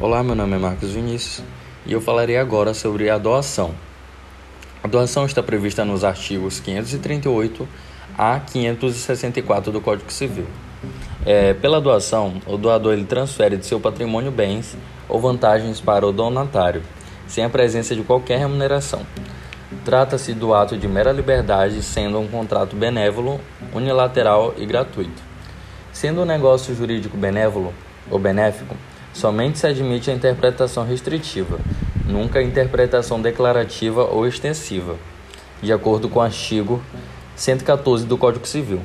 Olá, meu nome é Marcos Vinícius e eu falarei agora sobre a doação. A doação está prevista nos artigos 538 a 564 do Código Civil. É, pela doação, o doador ele transfere de seu patrimônio bens ou vantagens para o donatário, sem a presença de qualquer remuneração. Trata-se do ato de mera liberdade, sendo um contrato benévolo, unilateral e gratuito. Sendo um negócio jurídico benévolo ou benéfico, Somente se admite a interpretação restritiva, nunca a interpretação declarativa ou extensiva, de acordo com o artigo 114 do Código Civil.